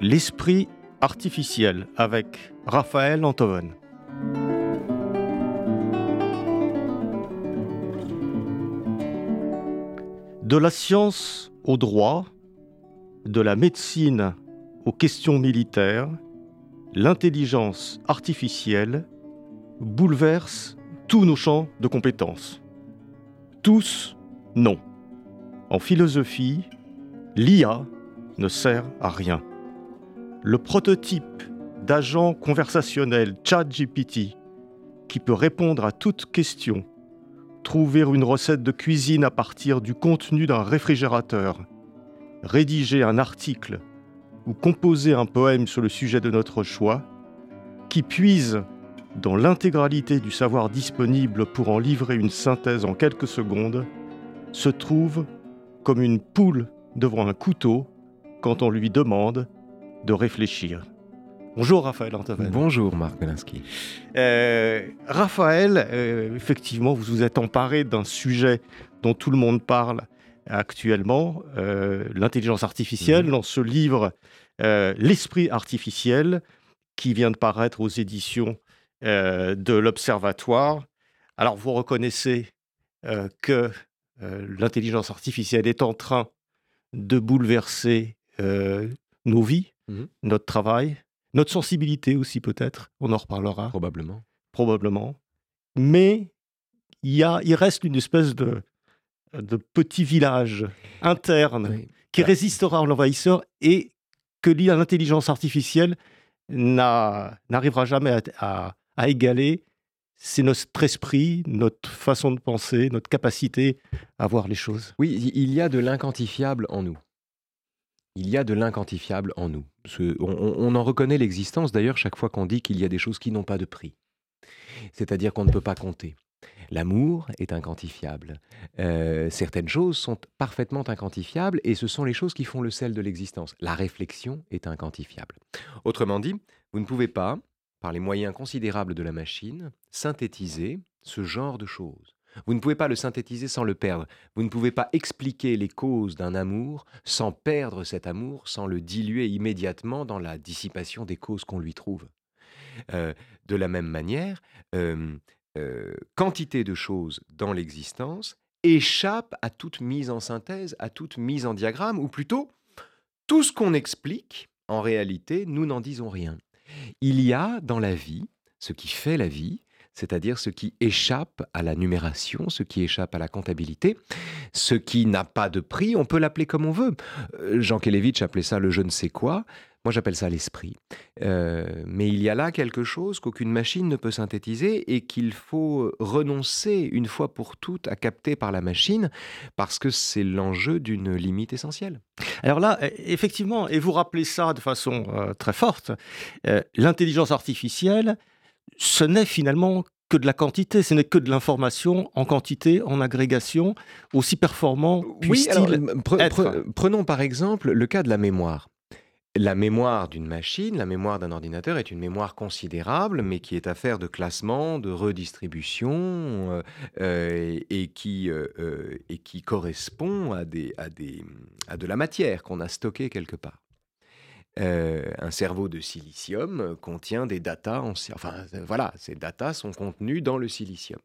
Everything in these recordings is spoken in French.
l'esprit artificiel avec Raphaël Antoven. De la science au droit, de la médecine aux questions militaires, l'intelligence artificielle bouleverse tous nos champs de compétences. Tous, non. En philosophie, l'IA ne sert à rien. Le prototype d'agent conversationnel ChatGPT qui peut répondre à toute question, trouver une recette de cuisine à partir du contenu d'un réfrigérateur, rédiger un article ou composer un poème sur le sujet de notre choix, qui puise dans l'intégralité du savoir disponible pour en livrer une synthèse en quelques secondes, se trouve comme une poule devant un couteau quand on lui demande de réfléchir. Bonjour Raphaël Antoven. Bonjour Marc Belinsky. Euh, Raphaël, euh, effectivement, vous vous êtes emparé d'un sujet dont tout le monde parle actuellement, euh, l'intelligence artificielle, mhm. dans ce livre L'esprit artificiel, qui vient de paraître aux éditions de l'Observatoire. Alors vous reconnaissez que l'intelligence artificielle est en train de bouleverser nos vies, mhm. notre travail, notre sensibilité aussi peut-être, on en reparlera. Probablement. Probablement. Mais il, y a, il reste une espèce de, de petit village interne qui bah résistera à l'envahisseur et que l'intelligence artificielle n'arrivera jamais à, à, égaler. C'est notre esprit, notre façon de penser, notre capacité à voir les choses. Oui, il y a de l'inquantifiable en nous il y a de l'inquantifiable en nous. On, en reconnaît l'existence d'ailleurs chaque fois qu'on dit qu'il y a des choses qui n'ont pas de prix. C'est-à-dire qu'on ne peut pas compter. L'amour est inquantifiable. Euh, certaines choses sont parfaitement inquantifiables et ce sont les choses qui font le sel de l'existence. La réflexion est inquantifiable. Autrement dit, vous ne pouvez pas, par les moyens considérables de la machine, synthétiser ce genre de choses. Vous ne pouvez pas le synthétiser sans le perdre. Vous ne pouvez pas expliquer les causes d'un amour sans perdre cet amour, sans le diluer immédiatement dans la dissipation des causes qu'on lui trouve. Euh, de la même manière, euh, quantité de choses dans l'existence échappe à toute mise en synthèse, à toute mise en diagramme, ou plutôt, tout ce qu'on explique, en réalité, nous n'en disons rien. Il y a dans la vie, ce qui fait la vie, c'est-à-dire ce qui échappe à la numération, ce qui échappe à la comptabilité, ce qui n'a pas de prix, on peut l'appeler comme on veut. Euh, Jean Kelevitch appelait ça le je ne sais quoi, moi j'appelle ça l'esprit. Euh, mais il y a là quelque chose qu'aucune machine ne peut synthétiser et qu'il faut renoncer une fois pour toutes à capter par la machine, parce que c'est l'enjeu d'une limite essentielle. Alors là, e, effectivement, et vous rappelez ça de façon euh, très forte, l'intelligence artificielle, ce n'est finalement que de la quantité, ce n'est que de l'information en quantité, en agrégation, aussi performant puisse-t-il euh, Prenons par exemple le cas de la mémoire. La mémoire d'une machine, la mémoire d'un ordinateur est une mémoire considérable, mais qui est affaire de classement, de redistribution, euh, euh, et, qui, et qui correspond à, des, à, des, à de la matière qu'on a stockée quelque part. Euh, un cerveau de silicium contient des datas, enfin euh, voilà, ces datas sont contenues dans le silicium.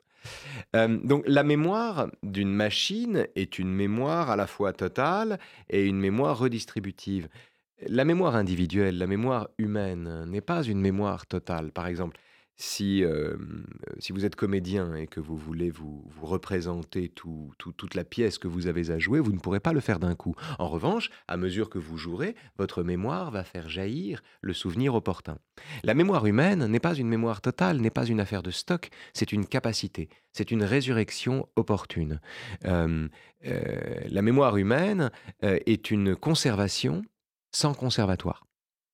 Euh, donc la mémoire d'une machine est une mémoire à la fois totale et une mémoire redistributive. La mémoire individuelle, la mémoire humaine n'est pas une mémoire totale. Par exemple, si, si vous êtes comédien et que vous voulez vous, vous représenter toute la pièce que vous avez à jouer, vous ne pourrez pas le faire d'un coup. En revanche, à mesure que vous jouerez, votre mémoire va faire jaillir le souvenir opportun. La mémoire humaine n'est pas une mémoire totale, n'est pas une affaire de stock, c'est une capacité, c'est une résurrection opportune. Euh, la mémoire humaine est une conservation sans conservatoire.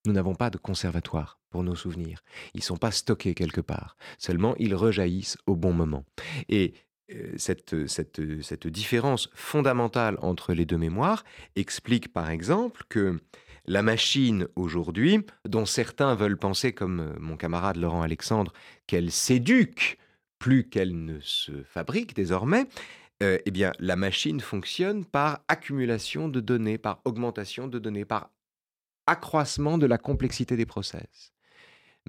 Nous n'avons pas de conservatoire pour nos souvenirs. Ils ne sont pas stockés quelque part. Seulement, ils rejaillissent au bon moment. Et euh, cette, cette, cette différence fondamentale entre les deux mémoires explique par exemple que la machine aujourd'hui, dont certains veulent penser, comme euh, mon camarade Laurent Alexandre, qu'elle s'éduque plus qu'elle ne se fabrique désormais, euh, eh bien, la machine fonctionne par accumulation de données, par augmentation de données, par accroissement de la complexité des process.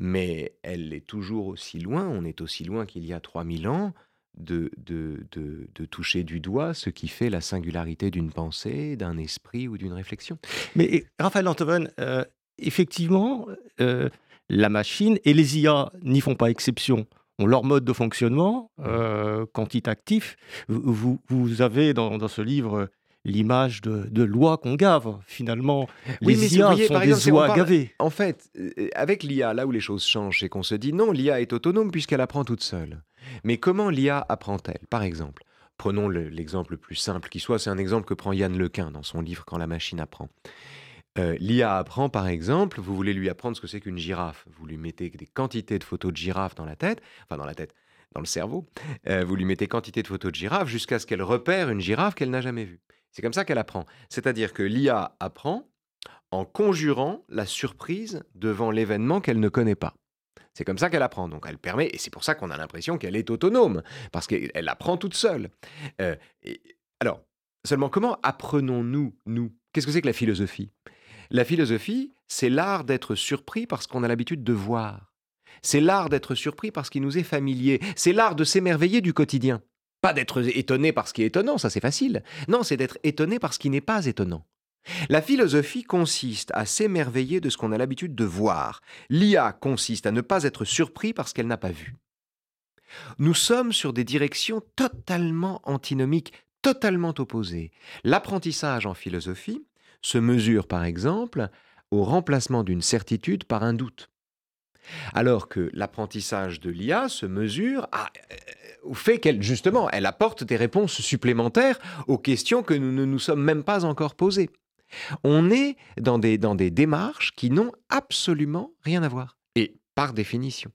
Mais elle est toujours aussi loin, on est aussi loin qu'il y a 3000 ans, de, de, de, toucher du doigt ce qui fait la singularité d'une pensée, d'un esprit ou d'une réflexion. Mais Raphaël Antoven, euh, effectivement, euh, la machine et les IA n'y font pas exception ont leur mode de fonctionnement euh, quantitatif. Vous, vous avez dans, dans ce livre l'image de, loi qu'on gave. Finalement, les IA sont des oies gavées. En fait, euh, avec l'IA, là où les choses changent, c'est qu'on se dit non, l'IA est autonome puisqu'elle apprend toute seule. Mais comment l'IA apprend-elle? Par exemple, prenons l'exemple le plus simple qui soit, c'est un exemple que prend Yann Lequin dans son livre Quand la machine apprend. Euh, L'IA apprend, par exemple, vous voulez lui apprendre ce que c'est qu'une girafe. Vous lui mettez des quantités de photos de girafes dans la tête, enfin dans la tête, dans le cerveau. Euh, vous lui mettez quantité de photos de girafes jusqu'à ce qu'elle repère une girafe qu'elle n'a jamais vue. C'est comme ça qu'elle apprend. C'est-à-dire que l'IA apprend en conjurant la surprise devant l'événement qu'elle ne connaît pas. C'est comme ça qu'elle apprend. Donc elle permet, et c'est pour ça qu'on a l'impression qu'elle est autonome, parce qu'elle apprend toute seule. Euh, alors, seulement comment apprenons-nous, nous? Qu'est-ce que c'est que la philosophie? La philosophie, c'est l'art d'être surpris parce qu'on a l'habitude de voir. C'est l'art d'être surpris parce qu'il nous est familier. C'est l'art de s'émerveiller du quotidien. Pas d'être étonné par ce qui est étonnant, ça c'est facile. Non, c'est d'être étonné par ce qui n'est pas étonnant. La philosophie consiste à s'émerveiller de ce qu'on a l'habitude de voir. L'IA consiste à ne pas être surpris parce qu'elle n'a pas vu. Nous sommes sur des directions totalement antinomiques, totalement opposées. L'apprentissage en philosophie se mesure par exemple au remplacement d'une certitude par un doute. Alors que l'apprentissage de l'IA se mesure à fait qu'elle, justement, elle apporte des réponses supplémentaires aux questions que nous ne nous sommes même pas encore posées. On est dans des, dans des démarches qui n'ont absolument rien à voir. Et par définition.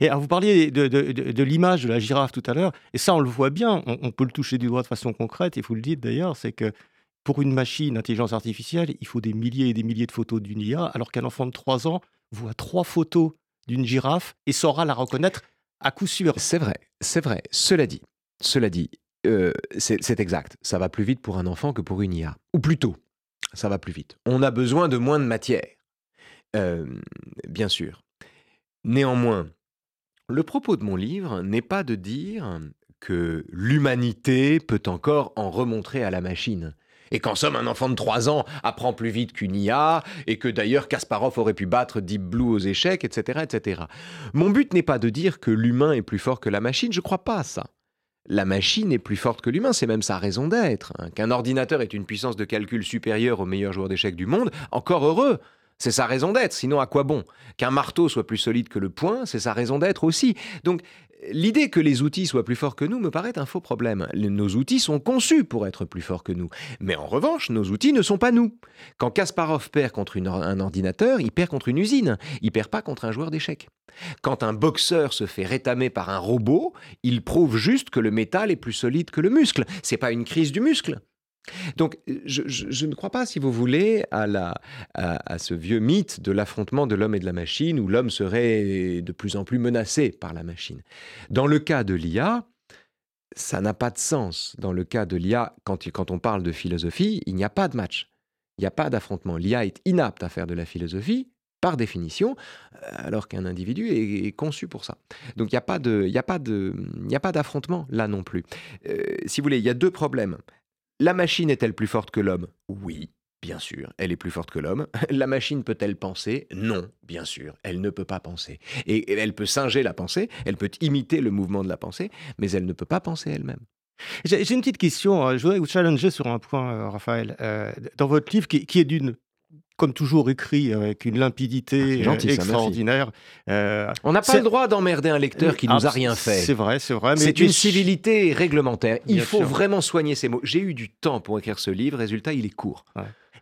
Et alors vous parliez de, de, l'image de la girafe tout à l'heure, et ça on le voit bien, on, peut le toucher du doigt de façon concrète, et vous le dites d'ailleurs, c'est que pour une machine, intelligence artificielle, il faut des milliers et des milliers de photos d'une IA, alors qu'un enfant de 3 ans voit trois photos d'une girafe et saura la reconnaître à coup sûr. C'est vrai, c'est vrai. Cela dit, cela dit, euh, c'est exact. Ça va plus vite pour un enfant que pour une IA. Ou plutôt, ça va plus vite. On a besoin de moins de matière. Euh, bien sûr. Néanmoins, le propos de mon livre n'est pas de dire que l'humanité peut encore en remontrer à la machine et qu'en somme un enfant de 3 ans apprend plus vite qu'une IA, et que d'ailleurs Kasparov aurait pu battre Deep Blue aux échecs, etc. etc. Mon but n'est pas de dire que l'humain est plus fort que la machine, je crois pas à ça. La machine est plus forte que l'humain, c'est même sa raison d'être. Hein. Qu'un ordinateur ait une puissance de calcul supérieure au meilleur joueur d'échecs du monde, encore heureux. C'est sa raison d'être, sinon à quoi bon? Qu'un marteau soit plus solide que le poing, c'est sa raison d'être aussi. Donc L'idée que les outils soient plus forts que nous me paraît un faux problème. Nos outils sont conçus pour être plus forts que nous. Mais en revanche, nos outils ne sont pas nous. Quand Kasparov perd contre un ordinateur, il perd contre une usine. Il perd pas contre un joueur d'échecs. Quand un boxeur se fait rétamer par un robot, il prouve juste que le métal est plus solide que le muscle. C'est pas une crise du muscle. Donc, je, ne crois pas, si vous voulez, à, ce vieux mythe de l'affrontement de l'homme et de la machine, où l'homme serait de plus en plus menacé par la machine. Dans le cas de l'IA, ça n'a pas de sens. Dans le cas de l'IA, quand, on parle de philosophie, il n'y a pas de match. Il n'y a pas d'affrontement. L'IA est inapte à faire de la philosophie, par définition, alors qu'un individu est, conçu pour ça. Donc il n'y a pas d'affrontement là non plus. Euh, si vous voulez, il y a deux problèmes. La machine est-elle plus forte que l'homme? Oui, bien sûr, elle est plus forte que l'homme. La machine peut-elle penser? Non, bien sûr, elle ne peut pas penser. Et elle peut singer la pensée, elle peut imiter le mouvement de la pensée, mais elle ne peut pas penser elle-même. J'ai une petite question, euh, je voudrais vous challenger sur un point, euh, Raphaël. Euh, dans votre livre, qui est d'une comme toujours écrit avec une limpidité ah, euh, extraordinaire. Euh, on n'a pas le droit d'emmerder un lecteur qui nous a rien fait. C'est vrai, c'est vrai. C'est une civilité réglementaire. Il faut vraiment soigner ces mots. J'ai eu du temps pour écrire ce livre. Résultat, il est court.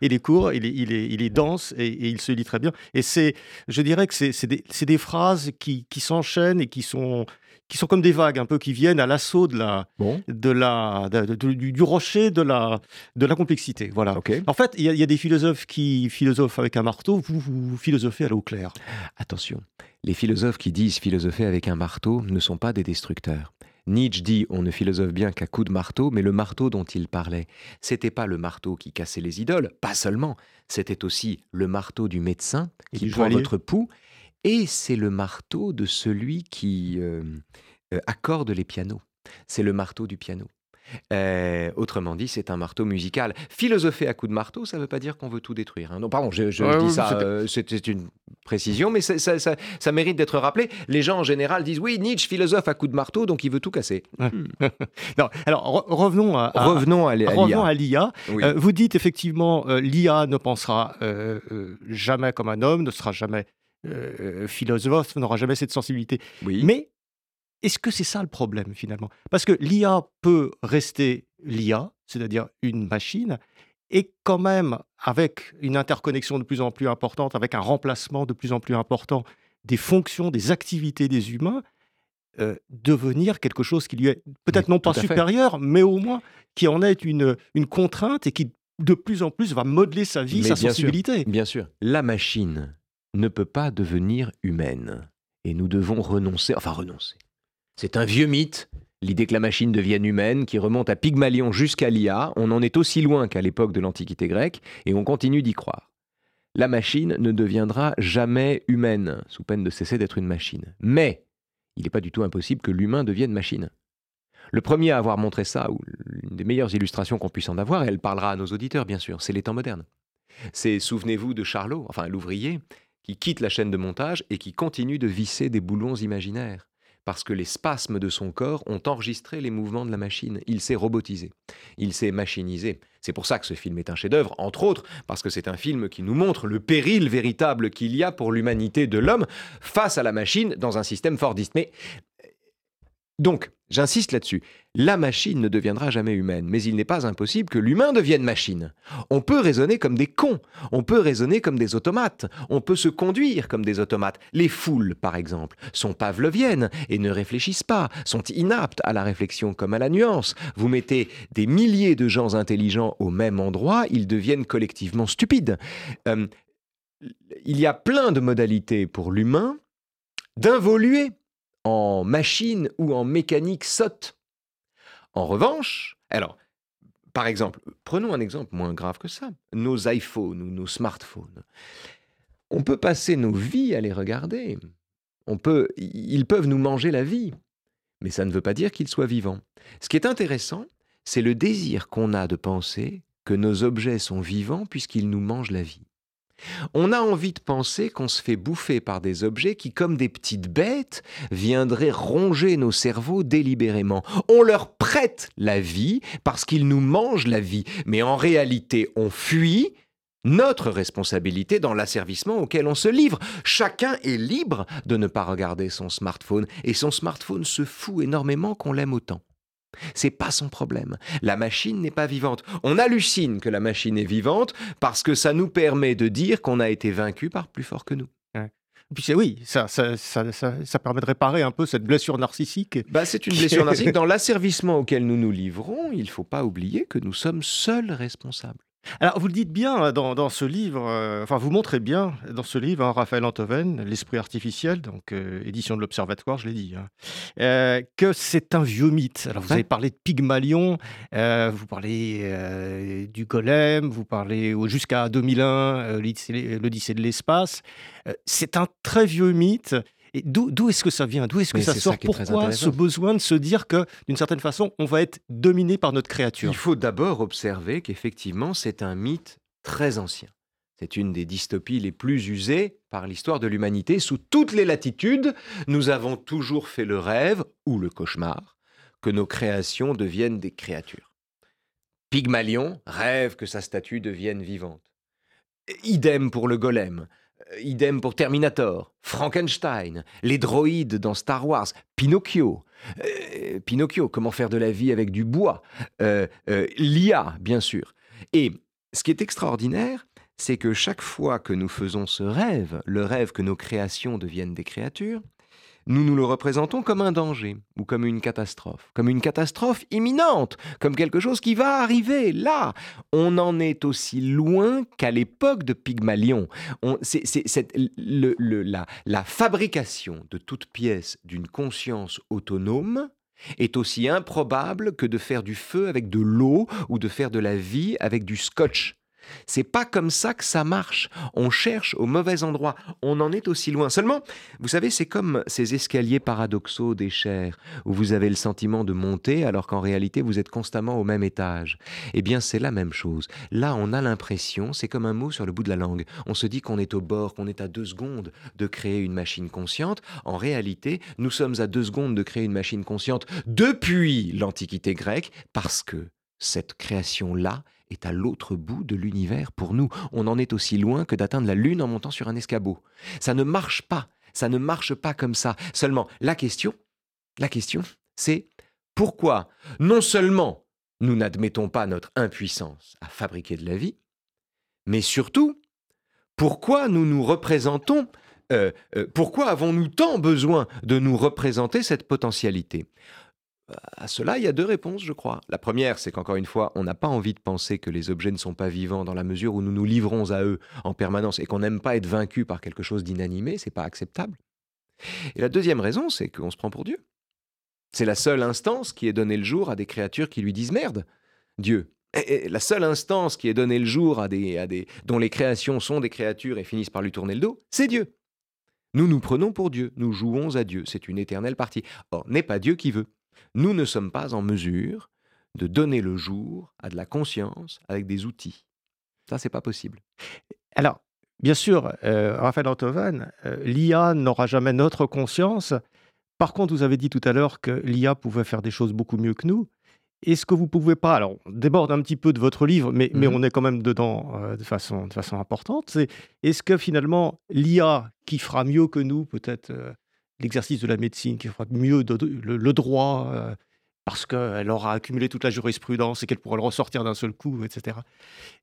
Il est, il est, il est dense et, et il se lit très bien. Et c'est, je dirais que c'est des, phrases qui, qui s'enchaînent et qui sont, qui sont comme des vagues, un peu qui viennent à l'assaut de la, Bon, de la, de- de- du, du rocher de la, de la complexité. Voilà. En fait, il y, a- il y a des philosophes qui philosophent avec un marteau, vous, vous philosophez à l'eau claire. Attention, les philosophes qui disent philosopher avec un marteau ne sont pas des destructeurs. Nietzsche dit on ne philosophe bien qu'à coups de marteau, mais le marteau dont il parlait, c'était pas le marteau qui cassait les idoles, pas seulement, c'était aussi le marteau du médecin qui prend votre pouls, et c'est le marteau de celui qui euh, euh, accorde les pianos. C'est le marteau du piano. Euh, autrement dit, c'est un marteau musical. Philosopher à coups de marteau, ça ne veut pas dire qu'on veut tout détruire. hein. Non, pardon, je, je Ouais, dis oui, ça, c'était- euh, c'est une précision, mais ça, ça- ça mérite d'être rappelé. Les gens en général disent oui, Nietzsche philosophe à coups de marteau, donc il veut tout casser. Non, alors re- revenons à, à- Revenons à, l'IA. revenons à l'IA. Oui. Euh, vous dites effectivement, l'IA ne pensera jamais comme un homme, ne sera jamais euh, philosophe, n'aura jamais cette sensibilité. oui. Mais est-ce que c'est ça le problème finalement? Parce que l'IA peut rester l'IA, c'est-à-dire une machine, et quand même avec une interconnexion de plus en plus importante, avec un remplacement de plus en plus important des fonctions, des activités des humains, euh, devenir quelque chose qui lui est peut-être non pas supérieur, mais au moins qui en est une, une contrainte et qui de plus en plus va modeler sa vie, Mais sa bien sûr. sensibilité. Bien sûr, la machine ne peut pas devenir humaine. Et nous devons renoncer, enfin renoncer. C'est un vieux mythe, l'idée que la machine devienne humaine, qui remonte à Pygmalion jusqu'à l'IA. On en est aussi loin qu'à l'époque de l'Antiquité grecque, et on continue d'y croire. La machine ne deviendra jamais humaine, sous peine de cesser d'être une machine. Mais il n'est pas du tout impossible que l'humain devienne machine. Le premier à avoir montré ça, ou l'une des meilleures illustrations qu'on puisse en avoir, et elle parlera à nos auditeurs bien sûr, c'est les temps modernes. C'est, souvenez-vous de Charlot, enfin l'ouvrier, qui quitte la chaîne de montage et qui continue de visser des boulons imaginaires. Parce que les spasmes de son corps ont enregistré les mouvements de la machine. Il s'est robotisé. Il s'est machinisé. C'est pour ça que ce film est un chef-d'œuvre, entre autres, parce que c'est un film qui nous montre le péril véritable qu'il y a pour l'humanité de l'homme face à la machine dans un système fordiste. Mais donc, j'insiste là-dessus, la machine ne deviendra jamais humaine, mais il n'est pas impossible que l'humain devienne machine. On peut raisonner comme des cons, on peut raisonner comme des automates, on peut se conduire comme des automates. Les foules, par exemple, sont pavloviennes et ne réfléchissent pas, sont inaptes à la réflexion comme à la nuance. Vous mettez des milliers de gens intelligents au même endroit, ils deviennent collectivement stupides. Euh, il y a plein de modalités pour l'humain d'involuer en machine ou en mécanique sotte. En revanche, alors, par exemple, prenons un exemple moins grave que ça, nos iPhones ou nos smartphones. On peut passer nos vies à les regarder. On peut, ils peuvent nous manger la vie, mais ça ne veut pas dire qu'ils soient vivants. Ce qui est intéressant, c'est le désir qu'on a de penser que nos objets sont vivants puisqu'ils nous mangent la vie. On a envie de penser qu'on se fait bouffer par des objets qui, comme des petites bêtes, viendraient ronger nos cerveaux délibérément. On leur prête la vie parce qu'ils nous mangent la vie, mais en réalité, on fuit notre responsabilité dans l'asservissement auquel on se livre. Chacun est libre de ne pas regarder son smartphone, et son smartphone se fout énormément qu'on l'aime autant. C'est pas son problème. La machine n'est pas vivante. On hallucine que la machine est vivante parce que ça nous permet de dire qu'on a été vaincu par plus fort que nous. Puis oui, ça, ça, ça, ça, ça permet de réparer un peu cette blessure narcissique. Bah, c'est une blessure narcissique. Dans l'asservissement auquel nous nous livrons, il ne faut pas oublier que nous sommes seuls responsables. Alors, vous le dites bien hein, dans, dans ce livre, euh, enfin, vous montrez bien dans ce livre, hein, Raphaël Antoven, L'esprit artificiel, donc euh, édition de l'Observatoire, je l'ai dit, hein, euh, que c'est un vieux mythe. Alors, vous avez parlé de Pygmalion, vous parlez du golem, vous parlez jusqu'à 2001, euh, l'Odyssée de l'espace. C'est un très vieux mythe. Et d'où est-ce que ça vient? D'où est-ce que Mais ça sort? ça Pourquoi ce besoin de se dire que, d'une certaine façon, on va être dominé par notre créature? Il faut d'abord observer qu'effectivement, c'est un mythe très ancien. C'est une des dystopies les plus usées par l'histoire de l'humanité. Sous toutes les latitudes, nous avons toujours fait le rêve, ou le cauchemar, que nos créations deviennent des créatures. Pygmalion rêve que sa statue devienne vivante. Idem pour le golem. Euh, Idem pour Terminator, Frankenstein, les droïdes dans Star Wars, Pinocchio. Euh, Pinocchio, comment faire de la vie avec du bois? Euh, L'IA, bien sûr. Et ce qui est extraordinaire, c'est que chaque fois que nous faisons ce rêve, le rêve que nos créations deviennent des créatures, nous nous le représentons comme un danger ou comme une catastrophe, comme une catastrophe imminente, comme quelque chose qui va arriver là. On en est aussi loin qu'à l'époque de Pygmalion. C'est la, la fabrication de toute pièce d'une conscience autonome est aussi improbable que de faire du feu avec de l'eau ou de faire de la vie avec du scotch. C'est pas comme ça que ça marche. On cherche au mauvais endroit. On en est aussi loin. Seulement, vous savez, c'est comme ces escaliers paradoxaux des chairs, où vous avez le sentiment de monter alors qu'en réalité vous êtes constamment au même étage. Eh bien, c'est la même chose. Là, on a l'impression, c'est comme un mot sur le bout de la langue. On se dit qu'on est au bord, qu'on est à deux secondes de créer une machine consciente. En réalité, nous sommes à deux secondes de créer une machine consciente depuis l'Antiquité grecque, parce que cette création-là est à l'autre bout de l'univers pour nous. On en est aussi loin que d'atteindre la Lune en montant sur un escabeau. Ça ne marche pas. Ça ne marche pas comme ça. Seulement, la question, la question, c'est pourquoi non seulement nous n'admettons pas notre impuissance à fabriquer de la vie, mais surtout, pourquoi nous nous représentons euh, euh, pourquoi avons-nous tant besoin de nous représenter cette potentialité? À cela, il y a deux réponses, je crois. La première, c'est qu'encore une fois, on n'a pas envie de penser que les objets ne sont pas vivants dans la mesure où nous nous livrons à eux en permanence et qu'on n'aime pas être vaincu par quelque chose d'inanimé, c'est pas acceptable. Et la deuxième raison, c'est qu'on se prend pour Dieu. C'est la seule instance qui est donnée le jour à des créatures qui lui disent merde, Dieu. Et la seule instance qui est donnée le jour à des, à des dont les créations sont des créatures et finissent par lui tourner le dos, c'est Dieu. Nous nous prenons pour Dieu, nous jouons à Dieu, c'est une éternelle partie. Or, n'est pas Dieu qui veut nous ne sommes pas en mesure de donner le jour à de la conscience avec des outils. Ça, c'est pas possible. Alors, bien sûr, euh, Raphaël Antoven, euh, l'IA n'aura jamais notre conscience. Par contre, vous avez dit tout à l'heure que l'IA pouvait faire des choses beaucoup mieux que nous. Est-ce que vous pouvez pas, alors on déborde un petit peu de votre livre, mais, mais mmh on est quand même dedans euh, de, façon, de façon importante, c'est est-ce que finalement l'IA qui fera mieux que nous, peut-être l'exercice de la médecine, qui fera mieux le, droit, euh, parce qu'elle aura accumulé toute la jurisprudence et qu'elle pourra le ressortir d'un seul coup, etc.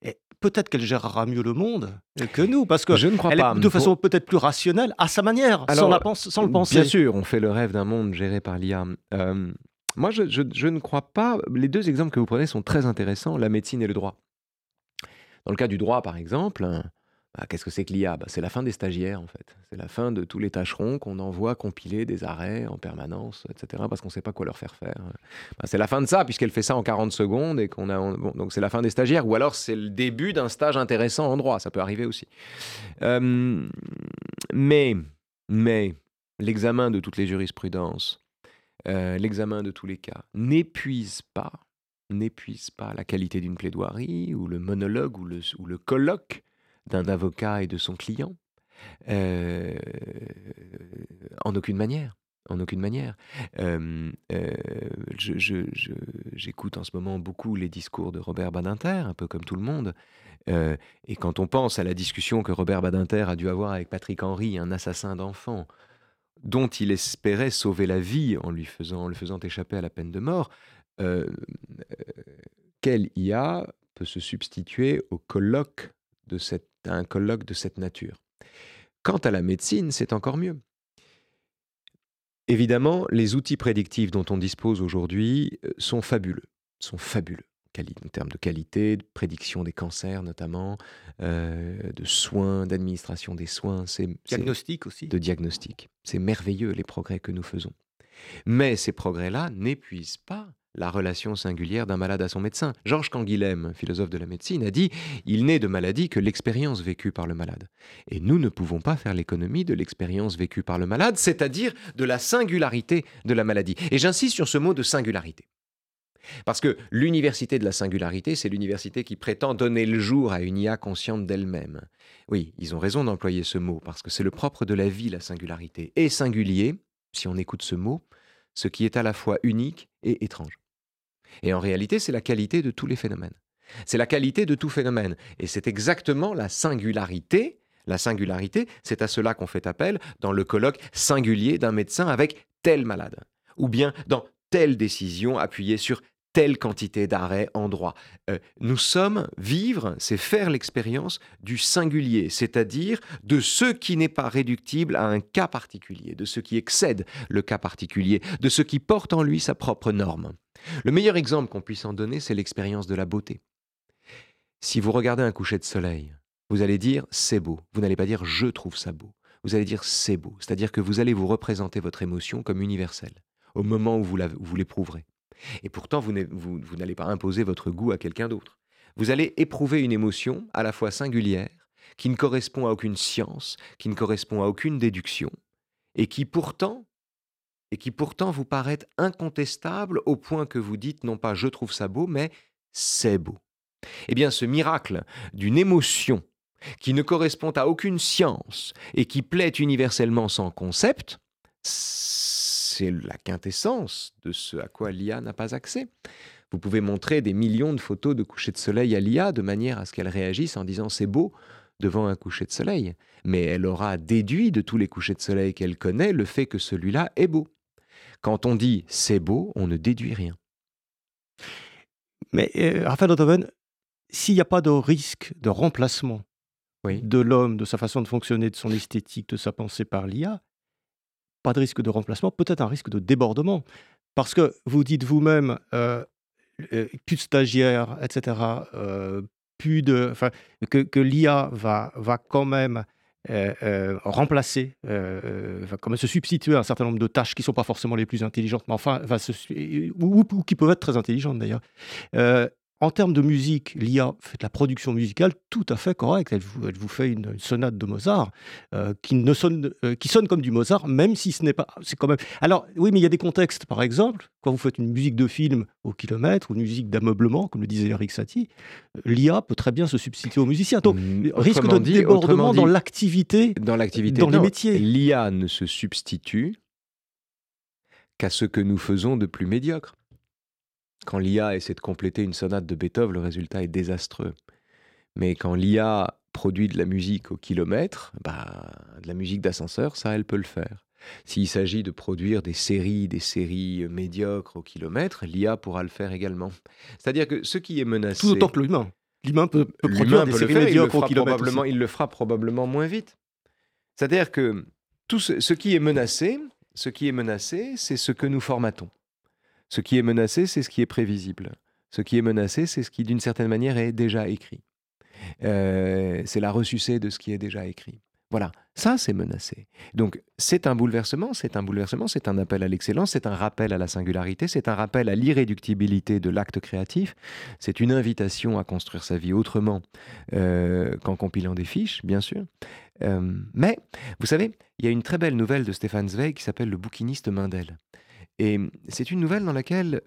Et peut-être qu'elle gérera mieux le monde que nous, parce que je ne crois pas. de façon peut-être plus rationnelle, à sa manière, sans, la sans, le penser. Bien sûr, on fait le rêve d'un monde géré par l'IA. Euh, moi, je, je, ne crois pas. Les deux exemples que vous prenez sont très intéressants, la médecine et le droit. Dans le cas du droit, par exemple, bah, qu'est-ce que c'est que l'IA bah, C'est la fin des stagiaires, en fait. C'est la fin de tous les tâcherons qu'on envoie compiler des arrêts en permanence, etc., parce qu'on ne sait pas quoi leur faire faire. Bah, c'est la fin de ça, puisqu'elle fait ça en 40 secondes, et qu'on a... donc c'est la fin des stagiaires, ou alors c'est le début d'un stage intéressant en droit, ça peut arriver aussi. mais, mais, l'examen de toutes les jurisprudences, euh, l'examen de tous les cas, n'épuise pas, n'épuise pas la qualité d'une plaidoirie, ou le monologue, ou le, ou le colloque d'un avocat et de son client En aucune manière. En aucune manière. J'écoute en ce moment beaucoup les discours de Robert Badinter, un peu comme tout le monde. Et quand on pense à la discussion que Robert Badinter a dû avoir avec Patrick Henry, un assassin d'enfants, dont il espérait sauver la vie en lui faisant, le faisant échapper à la peine de mort, quel IA peut se substituer au colloque de cette un colloque de cette nature. Quant à la médecine, c'est encore mieux. Évidemment, les outils prédictifs dont on dispose aujourd'hui euh, sont fabuleux, sont fabuleux en termes de qualité, de prédiction des cancers notamment, euh, de soins, d'administration des soins. C'est, diagnostic aussi. De diagnostic. C'est merveilleux les progrès que nous faisons. Mais ces progrès-là n'épuisent pas la relation singulière d'un malade à son médecin. Georges Canguilhem, philosophe de la médecine, a dit Il n'est de maladie que l'expérience vécue par le malade. Et nous ne pouvons pas faire l'économie de l'expérience vécue par le malade, c'est-à-dire de la singularité de la maladie. Et j'insiste sur ce mot de singularité. Parce que l'université de la singularité, c'est l'université qui prétend donner le jour à une IA consciente d'elle-même. Oui, ils ont raison d'employer ce mot, parce que c'est le propre de la vie, la singularité. Et singulier, si on écoute ce mot, ce qui est à la fois unique et étrange. Et en réalité, c'est la qualité de tous les phénomènes. C'est la qualité de tout phénomène. Et c'est exactement la singularité. La singularité, c'est à cela qu'on fait appel dans le colloque singulier d'un médecin avec tel malade. Ou bien dans telle décision appuyée sur telle quantité d'arrêt en droit. Euh, nous sommes, vivre, c'est faire l'expérience du singulier, c'est-à-dire de ce qui n'est pas réductible à un cas particulier, de ce qui excède le cas particulier, de ce qui porte en lui sa propre norme. Le meilleur exemple qu'on puisse en donner, c'est l'expérience de la beauté. Si vous regardez un coucher de soleil, vous allez dire c'est beau. Vous n'allez pas dire je trouve ça beau. Vous allez dire c'est beau. C'est-à-dire que vous allez vous représenter votre émotion comme universelle au moment où vous l'éprouverez. Et pourtant, vous n'allez pas imposer votre goût à quelqu'un d'autre. Vous allez éprouver une émotion à la fois singulière, qui ne correspond à aucune science, qui ne correspond à aucune déduction, et qui pourtant, et qui pourtant vous paraît incontestable au point que vous dites non pas je trouve ça beau, mais c'est beau. Eh bien, ce miracle d'une émotion qui ne correspond à aucune science et qui plaît universellement sans concept, c'est la quintessence de ce à quoi l'IA n'a pas accès. Vous pouvez montrer des millions de photos de coucher de soleil à l'IA de manière à ce qu'elle réagisse en disant c'est beau devant un coucher de soleil. Mais elle aura déduit de tous les couchers de soleil qu'elle connaît le fait que celui-là est beau. Quand on dit c'est beau, on ne déduit rien. Mais euh, Raphaël Ottoven, s'il n'y a pas de risque de remplacement de l'homme, de sa façon de fonctionner, de son esthétique, de sa pensée par l'IA, pas de risque de remplacement, peut-être un risque de débordement. Parce que vous dites vous-même, euh, euh, plus de stagiaires, etc., euh, plus de, que, l'IA va, va quand même remplacer, va quand même se substituer à un certain nombre de tâches qui ne sont pas forcément les plus intelligentes, mais enfin, ou, qui peuvent être très intelligentes d'ailleurs. En termes de musique, l'IA fait de la production musicale tout à fait correcte. Elle vous, elle vous fait une, sonate de Mozart euh, qui, ne sonne, euh, qui sonne comme du Mozart, même si ce n'est pas. C'est quand même. Alors, oui, mais il y a des contextes. Par exemple, quand vous faites une musique de film au kilomètre ou une musique d'ameublement, comme le disait Eric Satie, l'IA peut très bien se substituer aux musiciens. Donc, mmh, risque de débordement dans l'activité, dans, l'activité, dans les métiers. L'IA ne se substitue qu'à ce que nous faisons de plus médiocre. Quand l'IA essaie de compléter une sonate de Beethoven, le résultat est désastreux. Mais quand l'IA produit de la musique au kilomètre, bah, de la musique d'ascenseur, ça, elle peut le faire. S'il s'agit de produire des séries, des séries médiocres au kilomètre, l'IA pourra le faire également. C'est-à-dire que ce qui est menacé... Tout autant que l'humain. L'humain peut, produire des séries médiocres au kilomètre. Il le fera probablement moins vite. C'est-à-dire que tout ce qui est menacé, ce qui est menacé, c'est ce que nous formatons. Ce qui est menacé, c'est ce qui est prévisible. Ce qui est menacé, c'est ce qui, d'une certaine manière, est déjà écrit. Euh, c'est la ressucée de ce qui est déjà écrit. Voilà, ça c'est menacé. Donc c'est un bouleversement, c'est un bouleversement, c'est un appel à l'excellence, c'est un rappel à la singularité, c'est un rappel à l'irréductibilité de l'acte créatif, c'est une invitation à construire sa vie autrement euh, qu'en compilant des fiches, bien sûr. Euh, mais, vous savez, il y a une très belle nouvelle de Stéphane Zweig qui s'appelle Le bouquiniste Mendel. Et c'est une nouvelle dans laquelle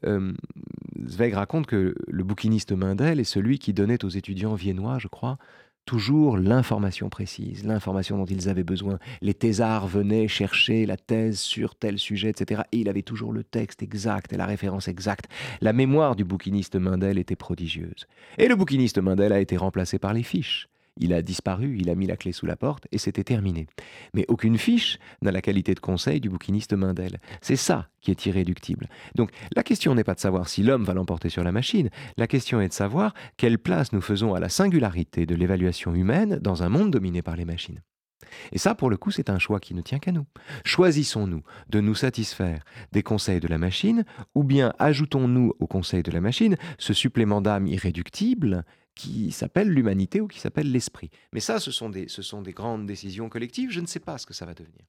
Zweig raconte que le bouquiniste Mendel est celui qui donnait aux étudiants viennois, je crois, toujours l'information précise, l'information dont ils avaient besoin. Les thésards venaient chercher la thèse sur tel sujet, etc. Et il avait toujours le texte exact et la référence exacte. La mémoire du bouquiniste Mendel était prodigieuse. Et le bouquiniste Mendel a été remplacé par les fiches. Il a disparu, il a mis la clé sous la porte et c'était terminé. Mais aucune fiche n'a la qualité de conseil du bouquiniste Mendel. C'est ça qui est irréductible. Donc la question n'est pas de savoir si l'homme va l'emporter sur la machine, la question est de savoir quelle place nous faisons à la singularité de l'évaluation humaine dans un monde dominé par les machines. Et ça, pour le coup, c'est un choix qui ne tient qu'à nous. Choisissons-nous de nous satisfaire des conseils de la machine, ou bien ajoutons-nous aux conseils de la machine ce supplément d'âme irréductible qui s'appelle l'humanité ou qui s'appelle l'esprit. Mais ça, ce sont, des, ce sont des grandes décisions collectives. Je ne sais pas ce que ça va devenir.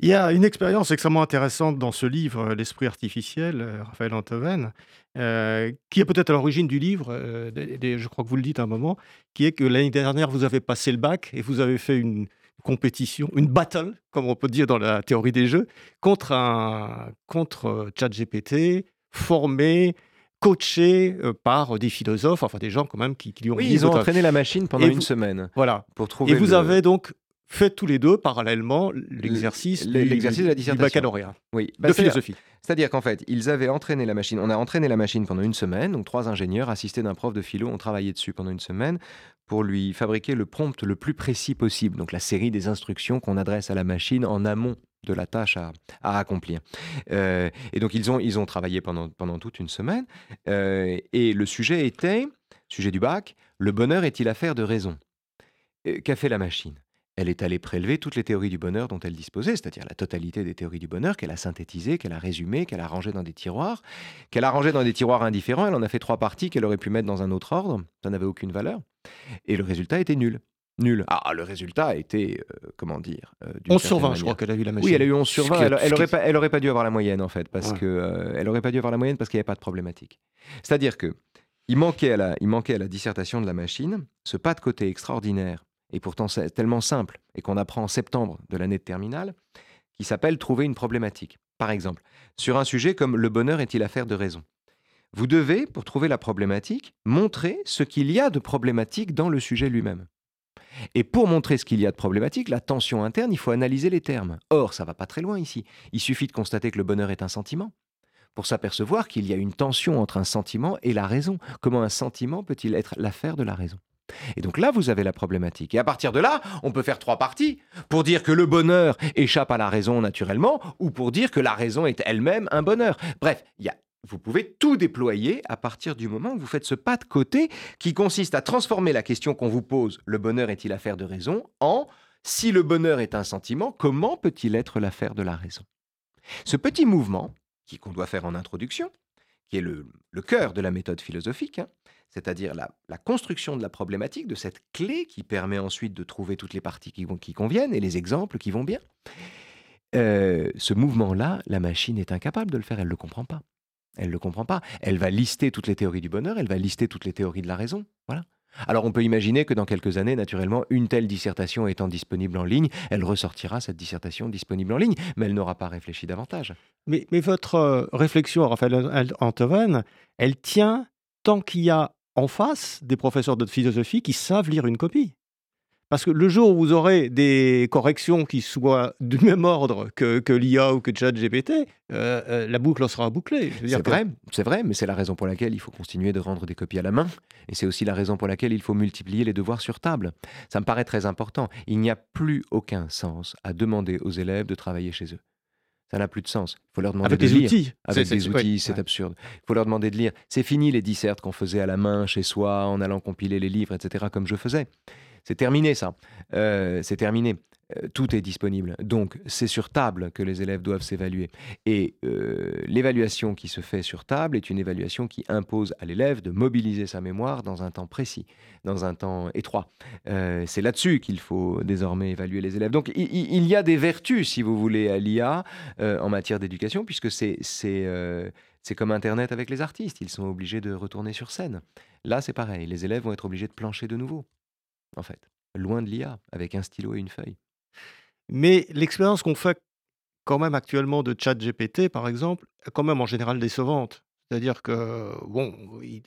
Il y a une expérience extrêmement intéressante dans ce livre, euh, L'esprit artificiel, euh, Raphaël Antoven, euh, qui est peut-être à l'origine du livre, je crois que vous le dites à un moment, qui est que l'année dernière, vous avez passé le bac et vous avez fait une compétition, une battle, comme on peut dire dans la théorie des jeux, contre, un, contre ChatGPT, formé, coaché euh, par des philosophes, enfin des gens quand même qui, lui ont oui, ils ont entraîné la machine pendant une semaine. Voilà. Pour trouver. Et vous avez donc fait tous les deux parallèlement l'exercice l'exercice de la dissertation. baccalauréat oui. de bah, philosophie. C'est-à-dire qu'en fait, ils avaient entraîné la machine. On a entraîné la machine pendant une semaine. Donc, trois ingénieurs assistés d'un prof de philo ont travaillé dessus pendant une semaine pour lui fabriquer le prompt le plus précis possible. Donc, la série des instructions qu'on adresse à la machine en amont de la tâche à, accomplir. Euh, et donc, ils ont, ils ont travaillé pendant, pendant toute une semaine. Euh, et le sujet était, sujet du bac, le bonheur est-il affaire de raison? Euh, Qu'a fait la machine? Elle est allée prélever toutes les théories du bonheur dont elle disposait, c'est-à-dire la totalité des théories du bonheur qu'elle a synthétisées, qu'elle a résumées, qu'elle a rangées dans des tiroirs, qu'elle a rangées dans des tiroirs indifférents. Elle en a fait trois parties qu'elle aurait pu mettre dans un autre ordre. Ça n'avait aucune valeur. Et le résultat était nul. Nul. Ah, le résultat a été, euh, comment dire 11 sur 20, je crois qu'elle a eu la machine. Oui, elle a eu 11 sur 20. Elle, aurait pas, elle aurait pas dû avoir la moyenne, en fait, parce que euh, elle aurait pas dû avoir la moyenne parce qu'il n'y avait pas de problématique. C'est-à-dire que il manquait, à la, il manquait à la dissertation de la machine ce pas de côté extraordinaire et pourtant c'est tellement simple, et qu'on apprend en septembre de l'année de terminale, qui s'appelle Trouver une problématique. Par exemple, sur un sujet comme le bonheur est-il affaire de raison? Vous devez, pour trouver la problématique, montrer ce qu'il y a de problématique dans le sujet lui-même. Et pour montrer ce qu'il y a de problématique, la tension interne, il faut analyser les termes. Or, ça va pas très loin ici. Il suffit de constater que le bonheur est un sentiment pour s'apercevoir qu'il y a une tension entre un sentiment et la raison. Comment un sentiment peut-il être l'affaire de la raison? Et donc là, vous avez la problématique. Et à partir de là, on peut faire trois parties pour dire que le bonheur échappe à la raison naturellement ou pour dire que la raison est elle-même un bonheur. Bref, vous pouvez tout déployer à partir du moment où vous faites ce pas de côté qui consiste à transformer la question qu'on vous pose, le bonheur est-il affaire de raison, en si le bonheur est un sentiment, comment peut-il être l'affaire de la raison? Ce petit mouvement, qu'on doit faire en introduction, qui est le, cœur de la méthode philosophique, hein, c'est-à-dire la, construction de la problématique, de cette clé qui permet ensuite de trouver toutes les parties qui, qui conviennent et les exemples qui vont bien. Euh, ce mouvement-là, la machine est incapable de le faire, elle ne le comprend pas. Elle ne le comprend pas. Elle va lister toutes les théories du bonheur, elle va lister toutes les théories de la raison. Voilà. Alors on peut imaginer que dans quelques années, naturellement, une telle dissertation étant disponible en ligne, elle ressortira cette dissertation disponible en ligne, mais elle n'aura pas réfléchi davantage. Mais, mais votre euh, réflexion, Raphaël Antoven, elle tient tant qu'il y a en face des professeurs de philosophie qui savent lire une copie. Parce que le jour où vous aurez des corrections qui soient du même ordre que, que l'IA ou que ChatGPT, euh, euh, la boucle sera bouclée. C'est vrai, c'est vrai, mais c'est la raison pour laquelle il faut continuer de rendre des copies à la main. Et c'est aussi la raison pour laquelle il faut multiplier les devoirs sur table. Ça me paraît très important. Il n'y a plus aucun sens à demander aux élèves de travailler chez eux ça n'a plus de sens. Il faut leur demander Avec de des lire. outils. Avec des outils, c'est absurde. Il faut leur demander de lire. C'est fini les dissertes qu'on faisait à la main chez soi, en allant compiler les livres, etc., comme je faisais. C'est terminé ça. Euh, c'est terminé. Euh, tout est disponible. Donc, c'est sur table que les élèves doivent s'évaluer. Et euh, l'évaluation qui se fait sur table est une évaluation qui impose à l'élève de mobiliser sa mémoire dans un temps précis, dans un temps étroit. Euh, c'est là-dessus qu'il faut désormais évaluer les élèves. Donc, il, y a des vertus, si vous voulez, à l'IA en matière d'éducation, puisque c'est c'est comme Internet avec les artistes. Ils sont obligés de retourner sur scène. Là, c'est pareil. Les élèves vont être obligés de plancher de nouveau, en fait. Loin de l'IA, avec un stylo et une feuille. Mais l'expérience qu'on fait quand même actuellement de ChatGPT, par exemple, est quand même en général décevante. C'est-à-dire que, bon, il,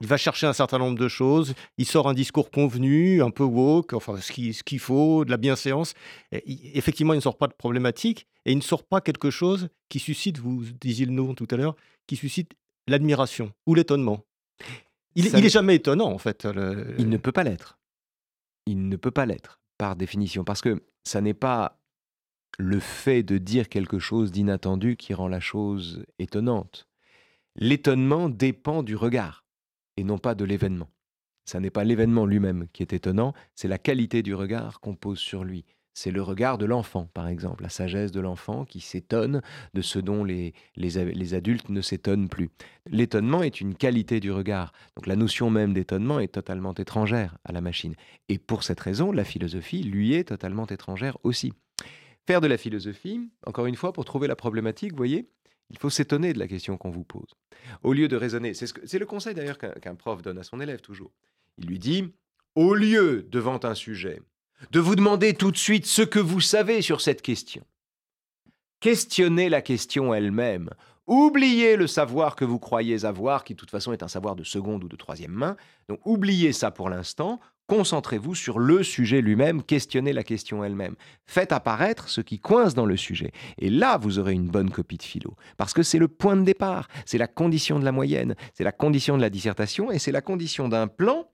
va chercher un certain nombre de choses, il sort un discours convenu, un peu woke, enfin ce qu'il ce faut, de la bienséance. Et effectivement, il ne sort pas de problématique et il ne sort pas quelque chose qui suscite, vous disiez le nom tout à l'heure, qui suscite l'admiration ou l'étonnement. Il, n'est est jamais étonnant, en fait. Il ne peut pas l'être. Il ne peut pas l'être, par définition, parce que ça n'est pas le fait de dire quelque chose d'inattendu qui rend la chose étonnante. L'étonnement dépend du regard et non pas de l'événement. Ça n'est pas l'événement lui-même qui est étonnant, c'est la qualité du regard qu'on pose sur lui. C'est le regard de l'enfant, par exemple, la sagesse de l'enfant qui s'étonne de ce dont les, les, adultes ne s'étonnent plus. L'étonnement est une qualité du regard. Donc la notion même d'étonnement est totalement étrangère à la machine. Et pour cette raison, la philosophie lui est totalement étrangère aussi. Faire de la philosophie, encore une fois, pour trouver la problématique, vous voyez, il faut s'étonner de la question qu'on vous pose. Au lieu de raisonner, c'est ce le conseil d'ailleurs qu'un prof donne à son élève toujours. Il lui dit, au lieu, devant un sujet, de vous demander tout de suite ce que vous savez sur cette question. Questionnez la question elle-même. Oubliez le savoir que vous croyez avoir, qui de toute façon est un savoir de seconde ou de troisième main. Donc oubliez ça pour l'instant. Concentrez-vous sur le sujet lui-même, questionnez la question elle-même. Faites apparaître ce qui coince dans le sujet. Et là, vous aurez une bonne copie de philo. Parce que c'est le point de départ, c'est la condition de la moyenne, c'est la condition de la dissertation et c'est la condition d'un plan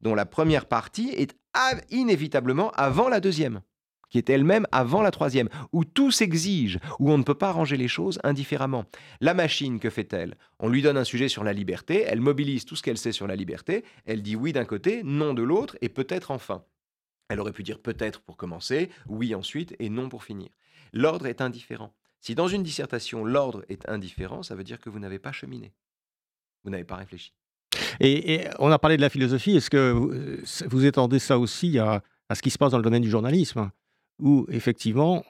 dont la première partie est inévitablement avant la deuxième qui est elle-même avant la troisième, où tout s'exige, où on ne peut pas ranger les choses indifféremment. La machine, que fait-elle? On lui donne un sujet sur la liberté, elle mobilise tout ce qu'elle sait sur la liberté, elle dit oui d'un côté, non de l'autre, et peut-être enfin. Elle aurait pu dire peut-être pour commencer, oui ensuite, et non pour finir. L'ordre est indifférent. Si dans une dissertation, l'ordre est indifférent, ça veut dire que vous n'avez pas cheminé. Vous n'avez pas réfléchi. Et, on a parlé de la philosophie. Est-ce que vous, étendez ça aussi à ce qui se passe dans le domaine du journalisme où effectivement,